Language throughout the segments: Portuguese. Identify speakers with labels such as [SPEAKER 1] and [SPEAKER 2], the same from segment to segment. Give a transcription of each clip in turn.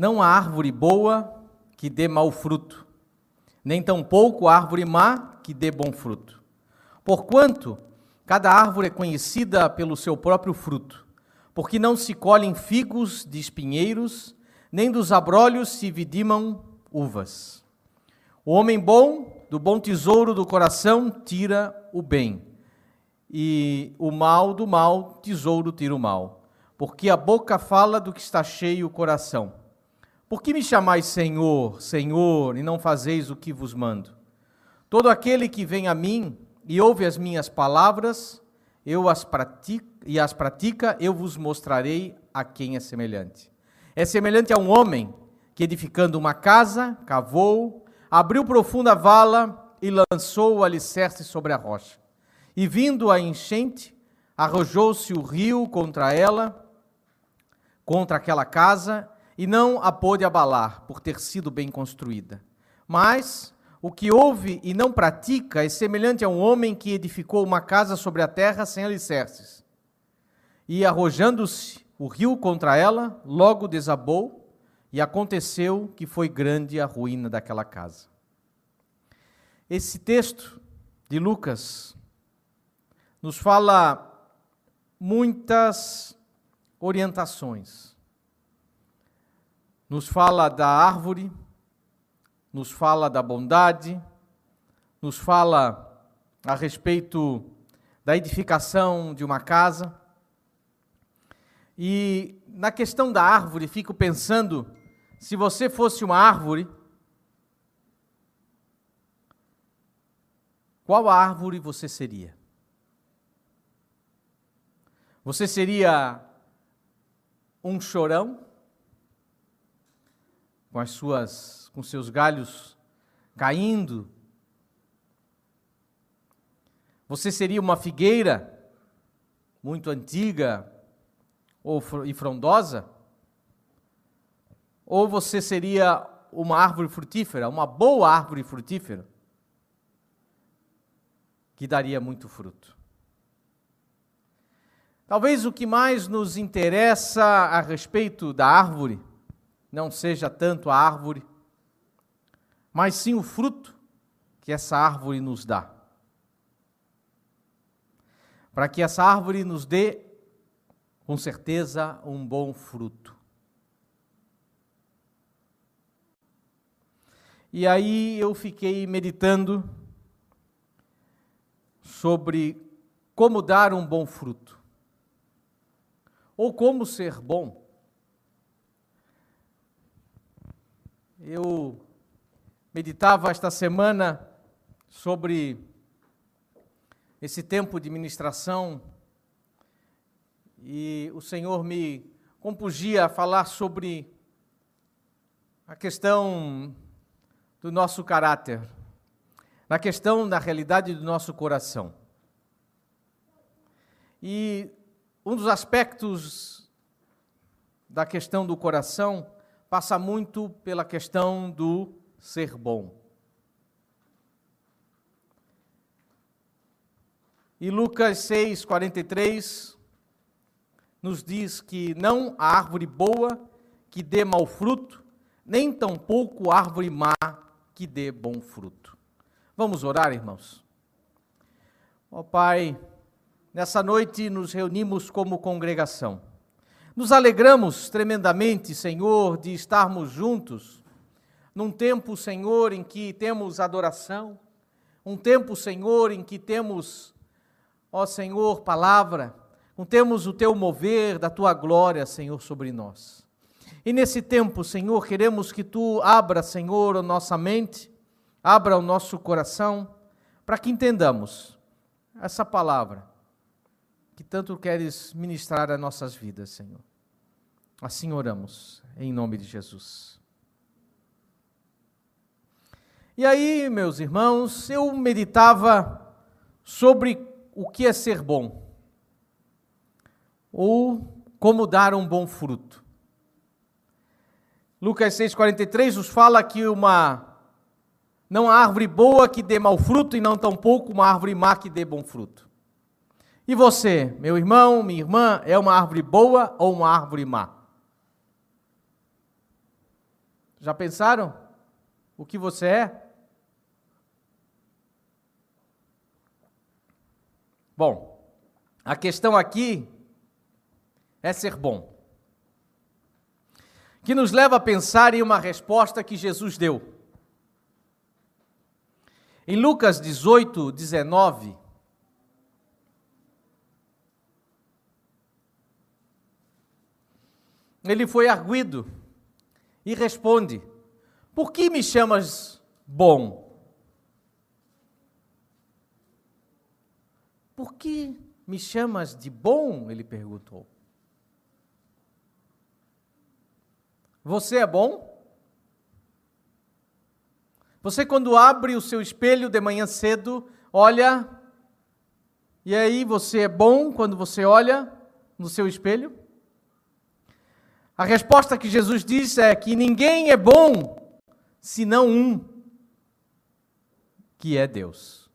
[SPEAKER 1] Não há árvore boa que dê mau fruto, nem tampouco árvore má que dê bom fruto. Porquanto cada árvore é conhecida pelo seu próprio fruto, porque não se colhem figos de espinheiros, nem dos abrolhos se vidimam uvas. O homem bom, do bom tesouro do coração, tira o bem, e o mal do mal, tesouro tira o mal. Porque a boca fala do que está cheio o coração. Por que me chamais Senhor, Senhor, e não fazeis o que vos mando? Todo aquele que vem a mim e ouve as minhas palavras, eu as pratico, e as pratica, eu vos mostrarei a quem é semelhante. É semelhante a um homem que, edificando uma casa, cavou, abriu profunda vala e lançou o alicerce sobre a rocha. E vindo a enchente, arrojou-se o rio contra ela, contra aquela casa, e não a pôde abalar, por ter sido bem construída. Mas o que ouve e não pratica é semelhante a um homem que edificou uma casa sobre a terra sem alicerces. E arrojando-se o rio contra ela, logo desabou, e aconteceu que foi grande a ruína daquela casa. Esse texto de Lucas nos fala muitas orientações. Nos fala da árvore, nos fala da bondade, nos fala a respeito da edificação de uma casa. E na questão da árvore, fico pensando: se você fosse uma árvore, qual árvore você seria? Você seria um chorão? Com as suas com seus galhos caindo? Você seria uma figueira muito antiga ou e frondosa? Ou você seria uma árvore frutífera, uma boa árvore frutífera, que daria muito fruto? Talvez o que mais nos interessa a respeito da árvore não seja tanto a árvore, mas sim o fruto que essa árvore nos dá. Para que essa árvore nos dê, com certeza, um bom fruto. E aí eu fiquei meditando sobre como dar um bom fruto, ou como ser bom. Eu meditava esta semana sobre esse tempo de ministração e o Senhor me compugia a falar sobre a questão do nosso caráter, na questão da realidade do nosso coração. E um dos aspectos da questão do coração passa muito pela questão do ser bom. E Lucas 6, 43 nos diz que não há árvore boa que dê mau fruto, nem tampouco árvore má que dê bom fruto. Vamos orar, irmãos? Ó oh, Pai, nessa noite nos reunimos como congregação nos alegramos tremendamente, Senhor, de estarmos juntos, num tempo, Senhor, em que temos adoração, um tempo, Senhor, em que temos, ó Senhor, palavra, um temos o teu mover da tua glória, Senhor, sobre nós. E nesse tempo, Senhor, queremos que tu abra, Senhor, a nossa mente, abra o nosso coração, para que entendamos essa palavra que tanto queres ministrar a nossas vidas, Senhor. Assim oramos, em nome de Jesus. E aí, meus irmãos, eu meditava sobre o que é ser bom, ou como dar um bom fruto. Lucas 6,43 nos fala que uma não há árvore boa que dê mau fruto, e não tampouco uma árvore má que dê bom fruto. E você, meu irmão, minha irmã, é uma árvore boa ou uma árvore má? Já pensaram o que você é? Bom, a questão aqui é ser bom. Que nos leva a pensar em uma resposta que Jesus deu. Em Lucas 18, 19, ele foi arguido e responde: Por que me chamas bom? Por que me chamas de bom? Ele perguntou. Você é bom? Você, quando abre o seu espelho de manhã cedo, olha, e aí você é bom quando você olha no seu espelho? A resposta que Jesus diz é que ninguém é bom senão um, que é Deus.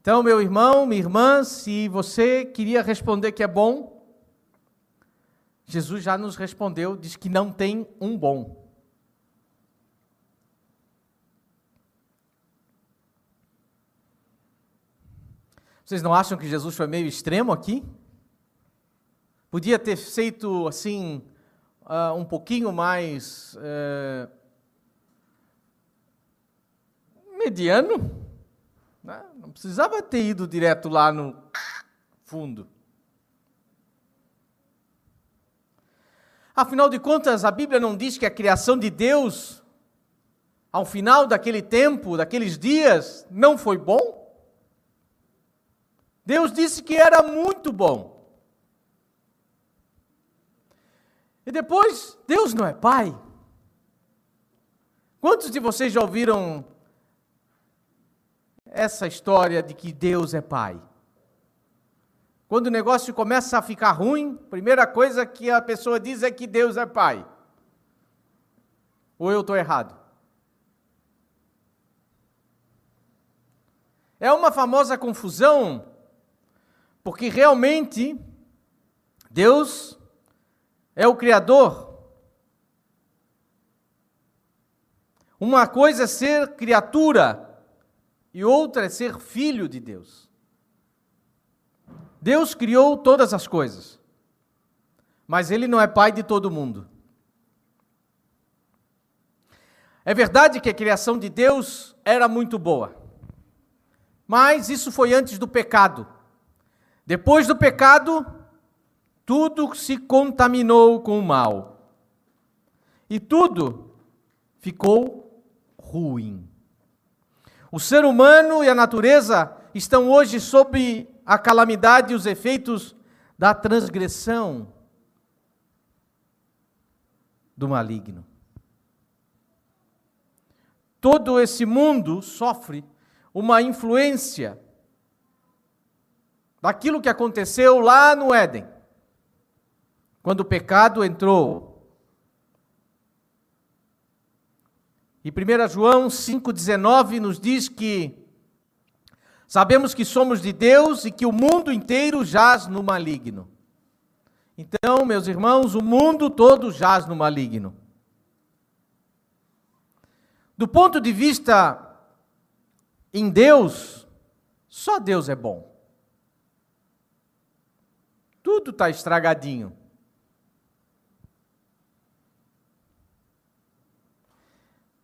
[SPEAKER 1] Então, meu irmão, minha irmã, se você queria responder que é bom, Jesus já nos respondeu, diz que não tem um bom. Vocês não acham que Jesus foi meio extremo aqui? Podia ter feito assim, uh, um pouquinho mais uh, mediano. Né? Não precisava ter ido direto lá no fundo. Afinal de contas, a Bíblia não diz que a criação de Deus, ao final daquele tempo, daqueles dias, não foi bom? Deus disse que era muito bom. E depois, Deus não é pai? Quantos de vocês já ouviram essa história de que Deus é pai? Quando o negócio começa a ficar ruim, a primeira coisa que a pessoa diz é que Deus é pai. Ou eu estou errado? É uma famosa confusão, porque realmente Deus é o Criador. Uma coisa é ser criatura e outra é ser filho de Deus. Deus criou todas as coisas, mas Ele não é pai de todo mundo. É verdade que a criação de Deus era muito boa, mas isso foi antes do pecado. Depois do pecado, tudo se contaminou com o mal. E tudo ficou ruim. O ser humano e a natureza estão hoje sob a calamidade e os efeitos da transgressão do maligno. Todo esse mundo sofre uma influência daquilo que aconteceu lá no Éden quando o pecado entrou. E 1 João 5,19 nos diz que sabemos que somos de Deus e que o mundo inteiro jaz no maligno. Então, meus irmãos, o mundo todo jaz no maligno. Do ponto de vista em Deus, só Deus é bom. Tudo está estragadinho.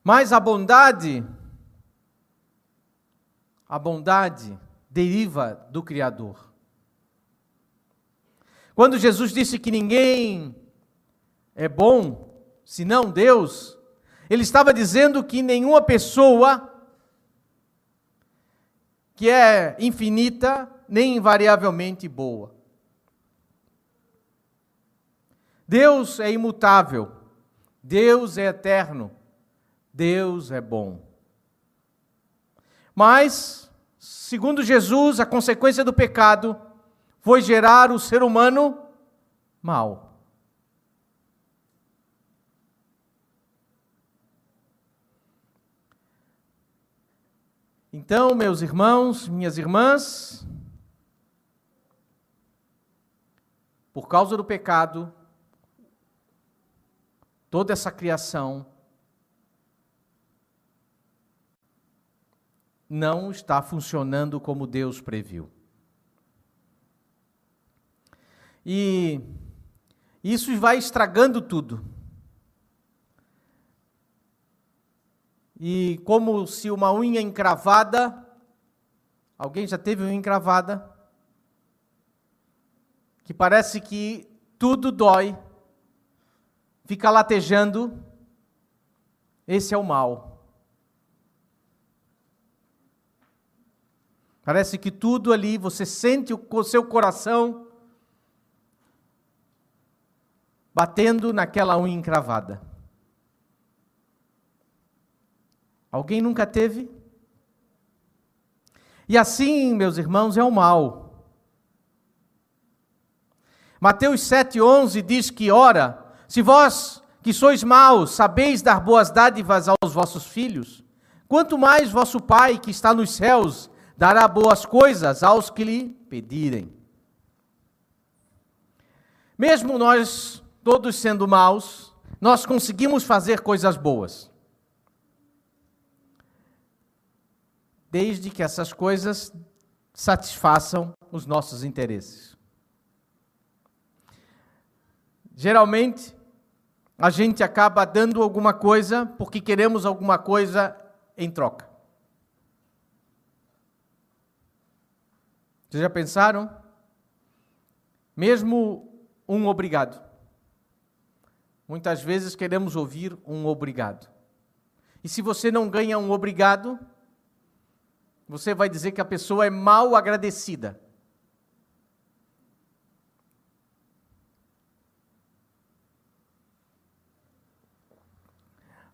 [SPEAKER 1] Mas a bondade, a bondade deriva do Criador. Quando Jesus disse que ninguém é bom senão Deus, ele estava dizendo que nenhuma pessoa que é infinita nem invariavelmente boa. Deus é imutável, Deus é eterno. Deus é bom. Mas, segundo Jesus, a consequência do pecado foi gerar o ser humano mal. Então, meus irmãos, minhas irmãs, por causa do pecado, toda essa criação não está funcionando como Deus previu. E isso vai estragando tudo. E como se uma unha encravada, alguém já teve unha encravada? Que parece que tudo dói, fica latejando, esse é o mal. Parece que tudo ali, você sente o seu coração batendo naquela unha encravada. Alguém nunca teve? E assim, meus irmãos, é o mal. Mateus 7,11 diz que, ora, se vós que sois maus sabeis dar boas dádivas aos vossos filhos, quanto mais vosso Pai que está nos céus dará boas coisas aos que lhe pedirem. Mesmo nós, todos sendo maus, nós conseguimos fazer coisas boas. desde que essas coisas satisfaçam os nossos interesses. Geralmente, a gente acaba dando alguma coisa porque queremos alguma coisa em troca. Vocês já pensaram? Mesmo um obrigado. Muitas vezes queremos ouvir um obrigado. E se você não ganha um obrigado, você vai dizer que a pessoa é mal agradecida.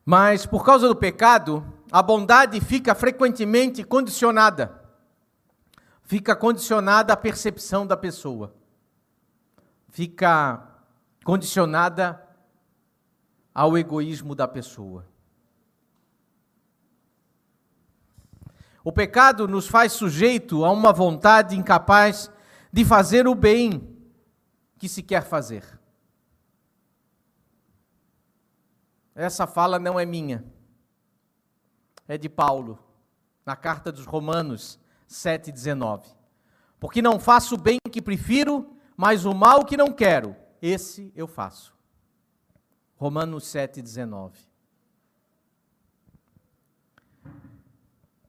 [SPEAKER 1] Mas por causa do pecado, a bondade fica frequentemente condicionada. Fica condicionada à percepção da pessoa. Fica condicionada ao egoísmo da pessoa. O pecado nos faz sujeito a uma vontade incapaz de fazer o bem que se quer fazer. Essa fala não é minha, é de Paulo, na carta dos Romanos 7,19. Porque não faço o bem que prefiro, mas o mal que não quero, esse eu faço. Romanos 7,19.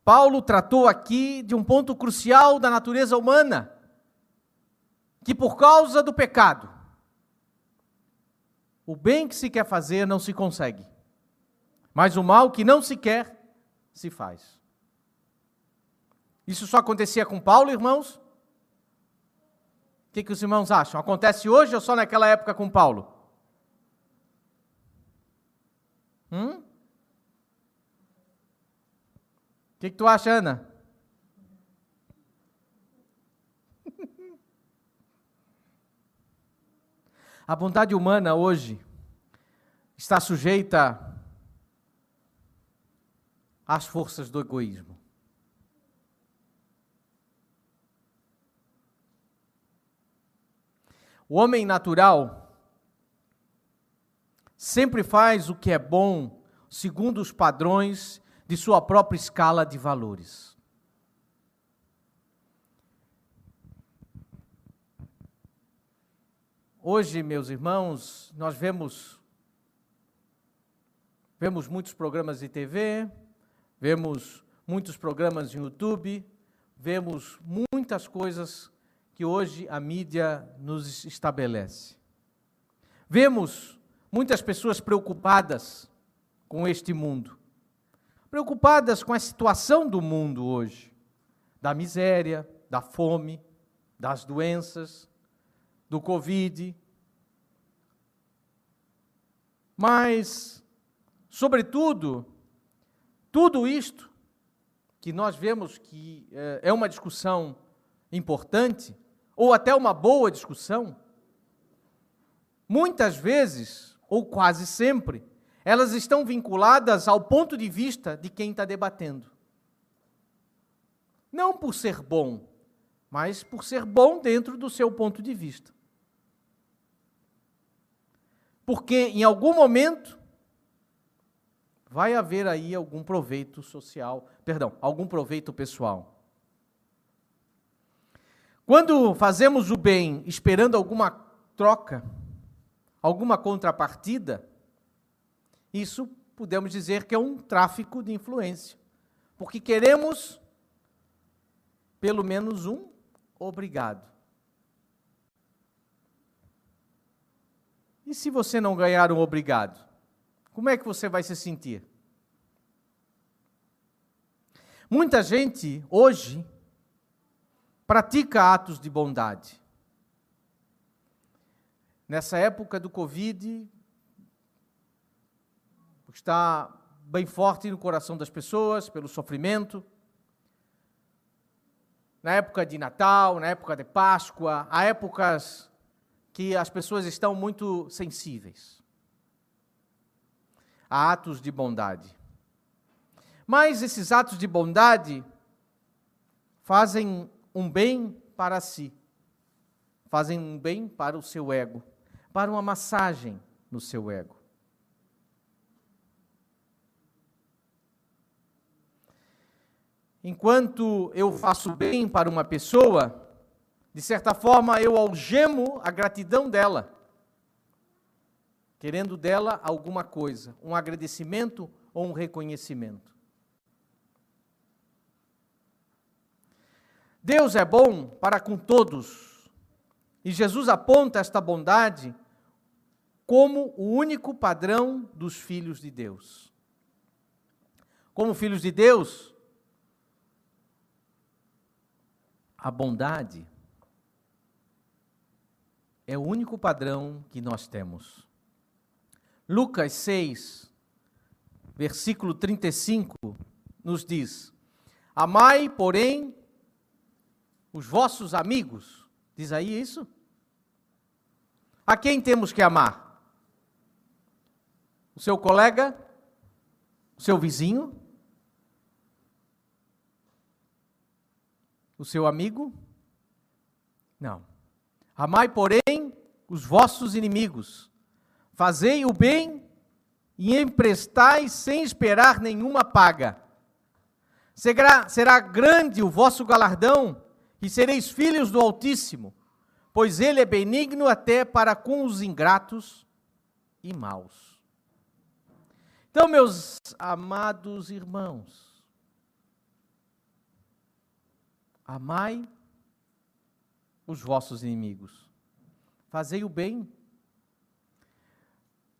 [SPEAKER 1] Paulo tratou aqui de um ponto crucial da natureza humana, que por causa do pecado, o bem que se quer fazer não se consegue, mas o mal que não se quer, se faz. Isso só acontecia com Paulo, irmãos? O que, que os irmãos acham? Acontece hoje ou só naquela época com Paulo? Hum? O que, que tu acha, Ana? A bondade humana hoje está sujeita às forças do egoísmo. O homem natural sempre faz o que é bom segundo os padrões de sua própria escala de valores. Hoje, meus irmãos, nós vemos vemos muitos programas de TV, vemos muitos programas de YouTube, vemos muitas coisas que hoje a mídia nos estabelece. Vemos muitas pessoas preocupadas com este mundo preocupadas com a situação do mundo hoje, da miséria, da fome, das doenças, do Covid. Mas, sobretudo, tudo isto que nós vemos que eh, é uma discussão importante, ou até uma boa discussão, muitas vezes, ou quase sempre, elas estão vinculadas ao ponto de vista de quem está debatendo. Não por ser bom, mas por ser bom dentro do seu ponto de vista. porque em algum momento vai haver aí algum proveito social, perdão, algum proveito pessoal. Quando fazemos o bem esperando alguma troca, alguma contrapartida, isso podemos dizer que é um tráfico de influência, porque queremos pelo menos um obrigado. E se você não ganhar um obrigado? Como é que você vai se sentir? Muita gente hoje pratica atos de bondade. Nessa época do Covid, está bem forte no coração das pessoas pelo sofrimento. Na época de Natal, na época de Páscoa, há épocas que as pessoas estão muito sensíveis a atos de bondade. Mas esses atos de bondade fazem um bem para si, fazem um bem para o seu ego, para uma massagem no seu ego. Enquanto eu faço bem para uma pessoa, de certa forma eu algemo a gratidão dela querendo dela alguma coisa, um agradecimento ou um reconhecimento. Deus é bom para com todos, e Jesus aponta esta bondade como o único padrão dos filhos de Deus. Como filhos de Deus, a bondade é o único padrão que nós temos. Lucas 6, versículo 35, nos diz: Amai, porém, os vossos amigos. Diz aí isso? A quem temos que amar? O seu colega? O seu vizinho? O seu amigo? Não. Amai, porém, os vossos inimigos. Fazei o bem e emprestai sem esperar nenhuma paga. Será, será grande o vosso galardão e sereis filhos do Altíssimo, pois ele é benigno até para com os ingratos e maus. Então, meus amados irmãos, amai os vossos inimigos, fazei o bem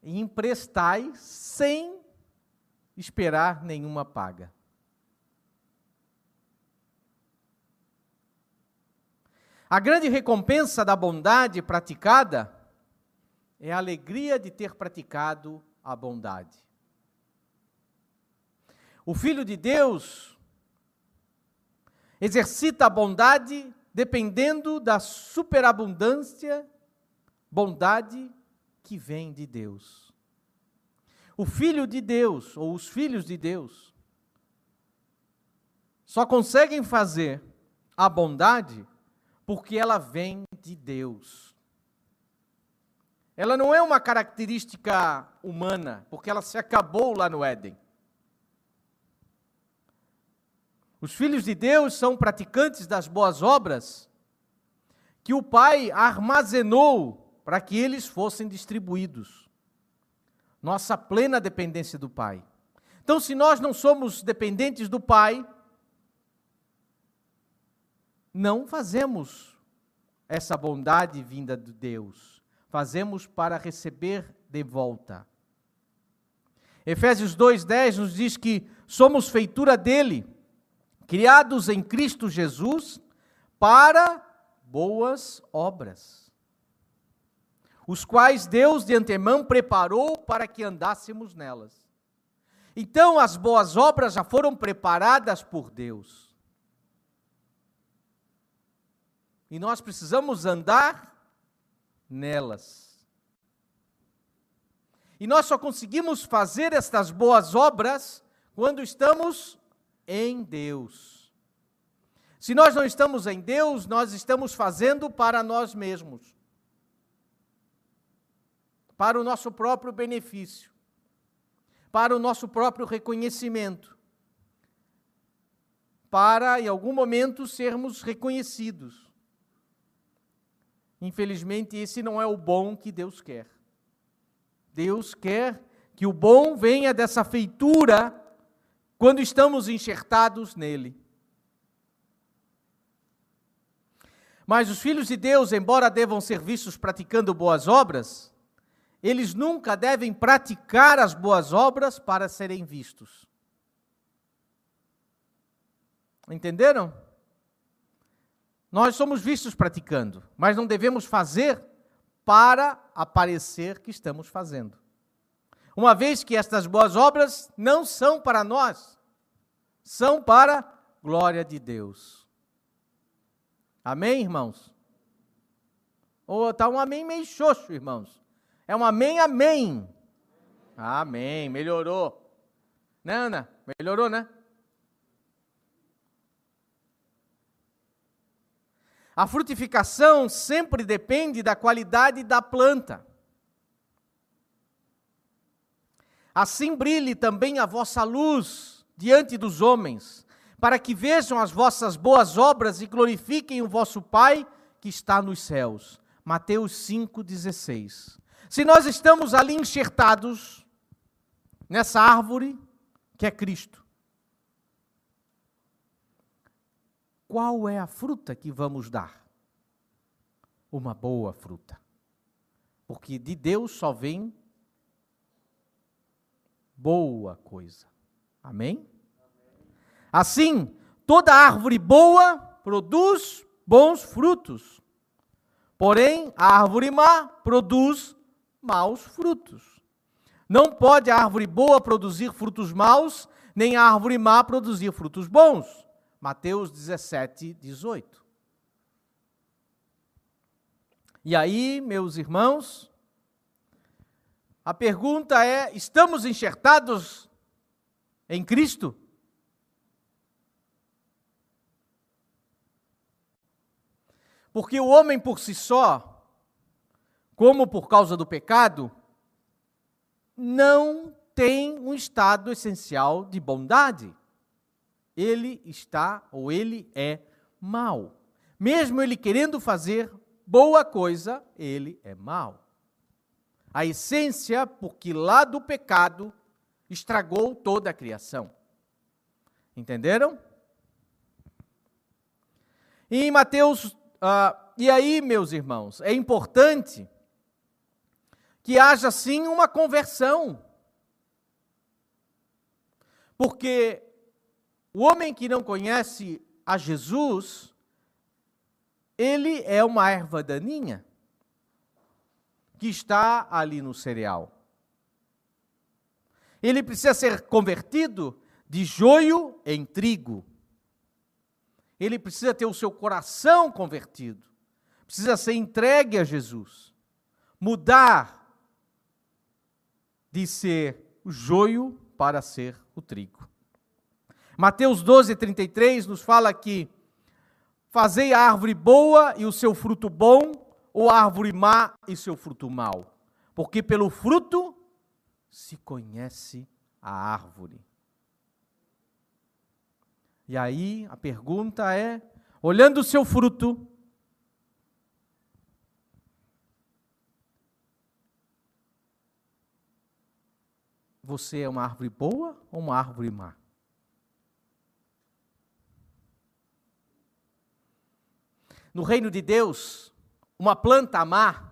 [SPEAKER 1] e emprestai sem esperar nenhuma paga. A grande recompensa da bondade praticada é a alegria de ter praticado a bondade. O Filho de Deus exercita a bondade dependendo da superabundância, bondade que vem de Deus. O Filho de Deus, ou os filhos de Deus, só conseguem fazer a bondade porque ela vem de Deus. Ela não é uma característica humana, porque ela se acabou lá no Éden. Os filhos de Deus são praticantes das boas obras que o Pai armazenou para que eles fossem distribuídos. Nossa plena dependência do Pai. Então, se nós não somos dependentes do Pai, não fazemos essa bondade vinda de Deus. Fazemos para receber de volta. Efésios 2:10 nos diz que somos feitura dele, criados em Cristo Jesus para boas obras os quais Deus de antemão preparou para que andássemos nelas. Então, as boas obras já foram preparadas por Deus. E nós precisamos andar nelas. E nós só conseguimos fazer estas boas obras quando estamos em Deus. Se nós não estamos em Deus, nós estamos fazendo para nós mesmos para o nosso próprio benefício, para o nosso próprio reconhecimento, para, em algum momento, sermos reconhecidos. Infelizmente, esse não é o bom que Deus quer. Deus quer que o bom venha dessa feitura quando estamos enxertados nele. Mas os filhos de Deus, embora devam ser vistos praticando boas obras, eles nunca devem praticar as boas obras para serem vistos. Entenderam? Nós somos vistos praticando, mas não devemos fazer para aparecer que estamos fazendo. Uma vez que estas boas obras não são para nós, são para a glória de Deus. Amém, irmãos? Ou está um amém meio xoxo, irmãos. É um amém, amém. Amém, melhorou. Né, Ana? Melhorou, né? A frutificação sempre depende da qualidade da planta. Assim brilhe também a vossa luz diante dos homens, para que vejam as vossas boas obras e glorifiquem o vosso Pai que está nos céus. Mateus 5,16. Se nós estamos ali enxertados nessa árvore que é Cristo, qual é a fruta que vamos dar? Uma boa fruta. Porque de Deus só vem boa coisa. Amém? Assim, toda árvore boa produz bons frutos. Porém, a árvore má produz maus frutos. Não pode a árvore boa produzir frutos maus, nem a árvore má produzir frutos bons. Mateus 17, 18. E aí, meus irmãos, a pergunta é: estamos enxertados em Cristo? Porque o homem por si só, como por causa do pecado, não tem um estado essencial de bondade ele está ou ele é mal. Mesmo ele querendo fazer boa coisa, ele é mal. A essência, porque lá do pecado estragou toda a criação. Entenderam? E em Mateus, uh, e aí, meus irmãos, é importante que haja sim uma conversão. Porque o homem que não conhece a Jesus, ele é uma erva daninha que está ali no cereal. Ele precisa ser convertido de joio em trigo. Ele precisa ter o seu coração convertido. Precisa ser entregue a Jesus. Mudar de ser o joio para ser o trigo. Mateus 12, 33 nos fala que fazei a árvore boa e o seu fruto bom, ou a árvore má e seu fruto mau. Porque pelo fruto se conhece a árvore. E aí a pergunta é: olhando o seu fruto, você é uma árvore boa ou uma árvore má? No reino de Deus, uma planta má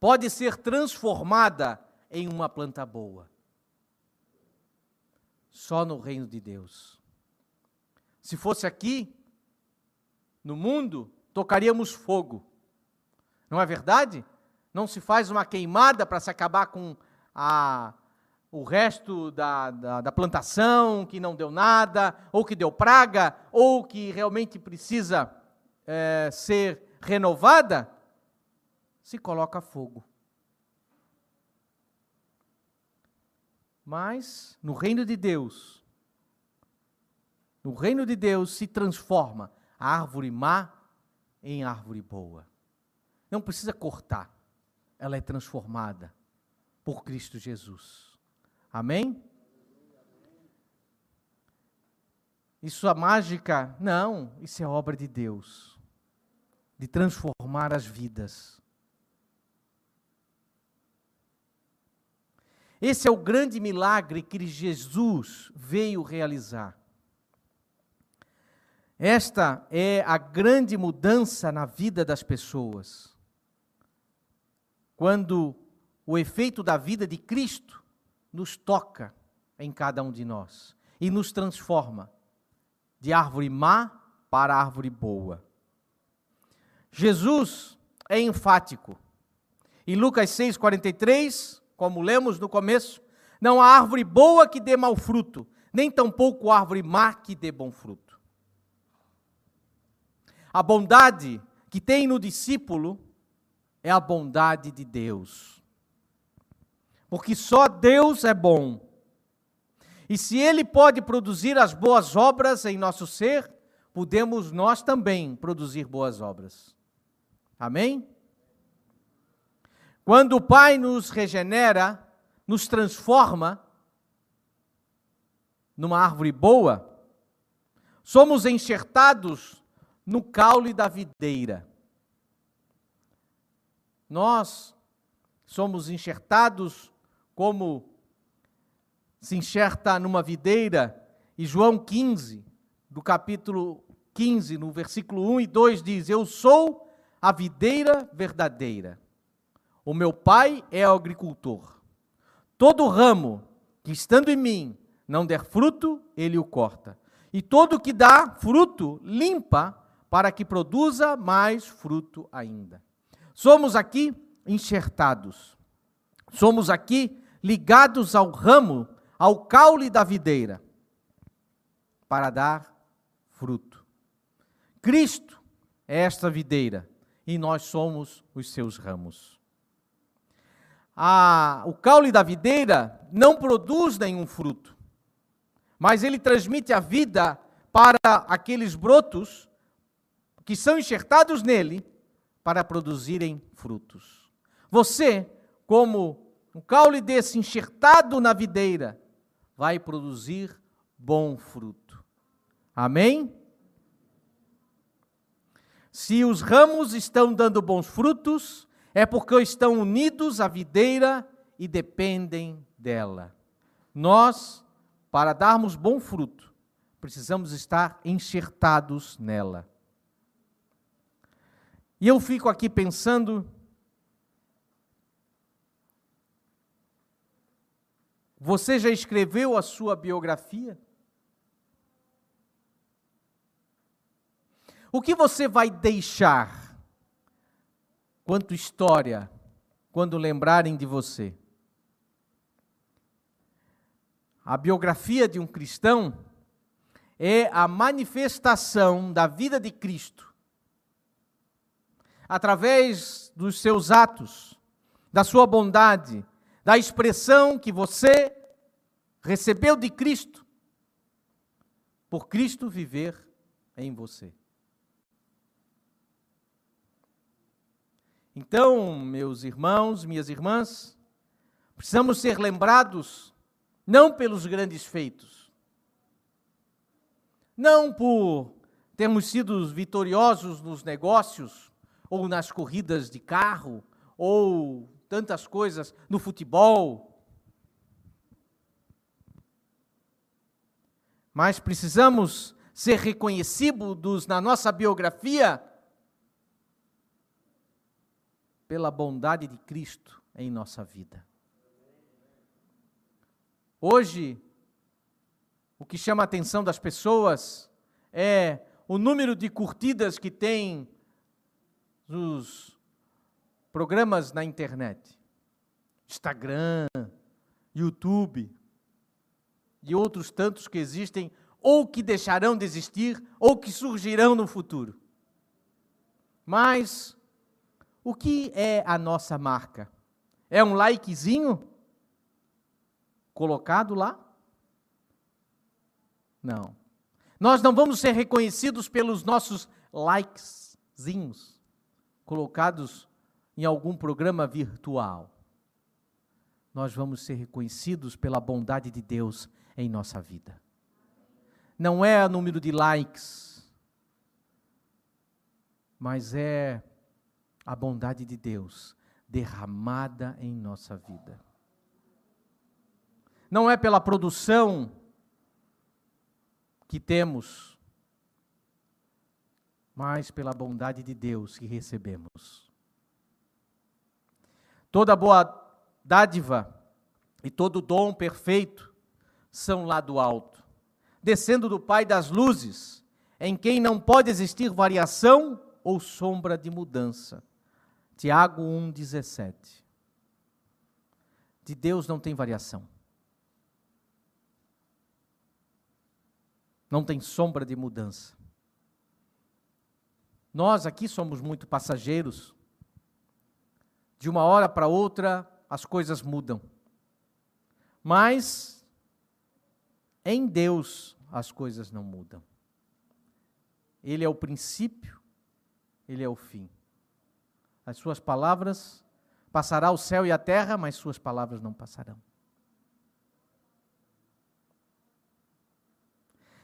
[SPEAKER 1] pode ser transformada em uma planta boa. Só no reino de Deus. Se fosse aqui, no mundo, tocaríamos fogo. Não é verdade? Não se faz uma queimada para se acabar com a, o resto da, da, da, plantação que não deu nada, ou que deu praga, ou que realmente precisa é, ser renovada, se coloca fogo. Mas no reino de Deus, no reino de Deus se transforma a árvore má em árvore boa. Não precisa cortar, ela é transformada por Cristo Jesus. Amém? Isso é mágica? Não, isso é obra de Deus, de transformar as vidas. Esse é o grande milagre que Jesus veio realizar. Esta é a grande mudança na vida das pessoas. Quando o efeito da vida de Cristo nos toca em cada um de nós e nos transforma de árvore má para árvore boa. Jesus é enfático. Em Lucas 6,43, como lemos no começo, não há árvore boa que dê mau fruto, nem tampouco árvore má que dê bom fruto. A bondade que tem no discípulo é a bondade de Deus. Porque só Deus é bom. E se Ele pode produzir as boas obras em nosso ser, podemos nós também produzir boas obras. Amém? Quando o Pai nos regenera, nos transforma numa árvore boa, somos enxertados no caule da videira. Nós somos enxertados como se enxerta numa videira, e João 15, do capítulo 15, no versículo 1 e 2 diz: Eu sou a videira verdadeira. O meu pai é o agricultor. Todo ramo que estando em mim não der fruto, ele o corta. E todo que dá fruto, limpa, para que produza mais fruto ainda. Somos aqui enxertados. Somos aqui ligados ao ramo ao caule da videira para dar fruto. Cristo é esta videira e nós somos os seus ramos. A, o caule da videira não produz nenhum fruto, mas ele transmite a vida para aqueles brotos que são enxertados nele para produzirem frutos. Você, como um caule desse enxertado na videira, vai produzir bom fruto. Amém? Se os ramos estão dando bons frutos, é porque estão unidos à videira e dependem dela. Nós, para darmos bom fruto, precisamos estar enxertados nela. E eu fico aqui pensando Você já escreveu a sua biografia? O que você vai deixar quanto história quando lembrarem de você? A biografia de um cristão é a manifestação da vida de Cristo através dos seus atos, da sua bondade, da expressão que você recebeu de Cristo, por Cristo viver em você. Então, meus irmãos, minhas irmãs, precisamos ser lembrados não pelos grandes feitos, não por termos sido vitoriosos nos negócios ou nas corridas de carro ou tantas coisas no futebol. Mas precisamos ser reconhecidos na nossa biografia pela bondade de Cristo em nossa vida. Hoje, o que chama a atenção das pessoas é o número de curtidas que tem os programas na internet, Instagram, YouTube e outros tantos que existem ou que deixarão de existir ou que surgirão no futuro. Mas o que é a nossa marca? É um likezinho colocado lá? Não. Nós não vamos ser reconhecidos pelos nossos likezinhos colocados em algum programa virtual. nós vamos ser reconhecidos pela bondade de Deus em nossa vida. Não é o número de likes, mas é a bondade de Deus derramada em nossa vida. Não é pela produção que temos, mas pela bondade de Deus que recebemos. Toda boa dádiva e todo dom perfeito são lá do alto, descendo do Pai das luzes, em quem não pode existir variação ou sombra de mudança Tiago 1,17. De Deus não tem variação. Não tem sombra de mudança. Nós aqui somos muito passageiros. De uma hora para outra, as coisas mudam. Mas em Deus as coisas não mudam. Ele é o princípio, ele é o fim. As suas palavras passará o céu e a terra, mas suas palavras não passarão.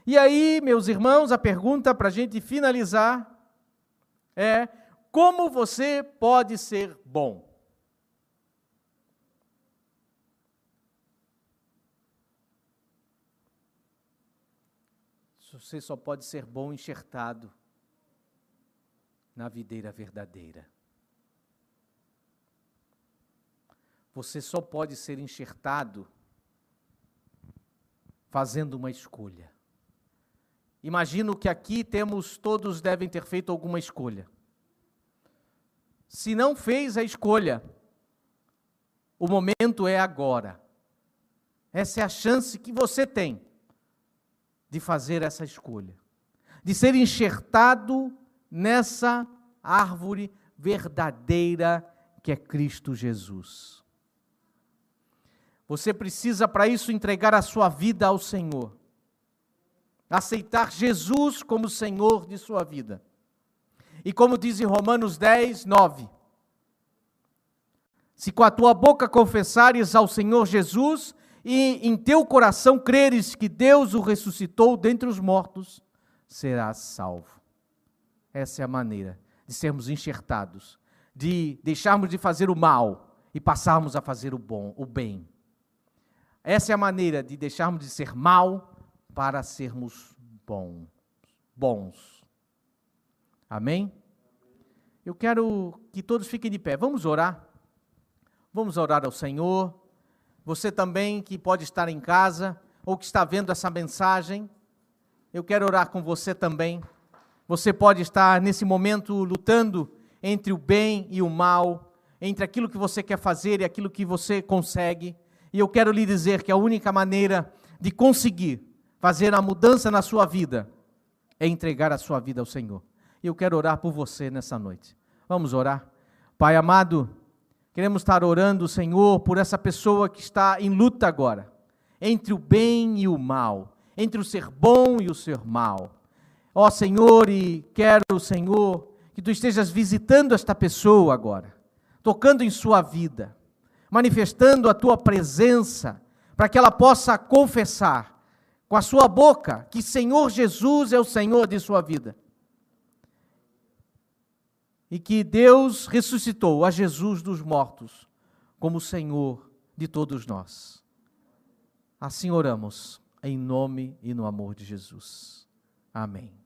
[SPEAKER 1] E aí, meus irmãos, a pergunta para a gente finalizar é: como você pode ser bom? Você só pode ser bom enxertado na videira verdadeira. Você só pode ser enxertado fazendo uma escolha. Imagino que aqui temos, todos devem ter feito alguma escolha. Se não fez a escolha, o momento é agora. Essa é a chance que você tem de fazer essa escolha, de ser enxertado nessa árvore verdadeira que é Cristo Jesus. Você precisa, para isso, entregar a sua vida ao Senhor. Aceitar Jesus como Senhor de sua vida. E como diz em Romanos 10, 9: Se com a tua boca confessares ao Senhor Jesus e em teu coração creres que Deus o ressuscitou dentre os mortos, serás salvo. Essa é a maneira de sermos enxertados, de deixarmos de fazer o mal e passarmos a fazer o bom, o bem. Essa é a maneira de deixarmos de ser mal para sermos bons. bons. Amém? Eu quero que todos fiquem de pé. Vamos orar. Vamos orar ao Senhor. Você também que pode estar em casa ou que está vendo essa mensagem, eu quero orar com você também. Você pode estar nesse momento lutando entre o bem e o mal, entre aquilo que você quer fazer e aquilo que você consegue. E eu quero lhe dizer que a única maneira de conseguir fazer a mudança na sua vida é entregar a sua vida ao Senhor. E eu quero orar por você nessa noite. Vamos orar? Pai amado, queremos estar orando, Senhor, por essa pessoa que está em luta agora, entre o bem e o mal, entre o ser bom e o ser mal. Ó Senhor, e quero, Senhor, que tu estejas visitando esta pessoa agora, tocando em sua vida manifestando a tua presença, para que ela possa confessar com a sua boca que Senhor Jesus é o Senhor de sua vida. E que Deus ressuscitou a Jesus dos mortos como Senhor de todos nós. Assim oramos, em nome e no amor de Jesus. Amém.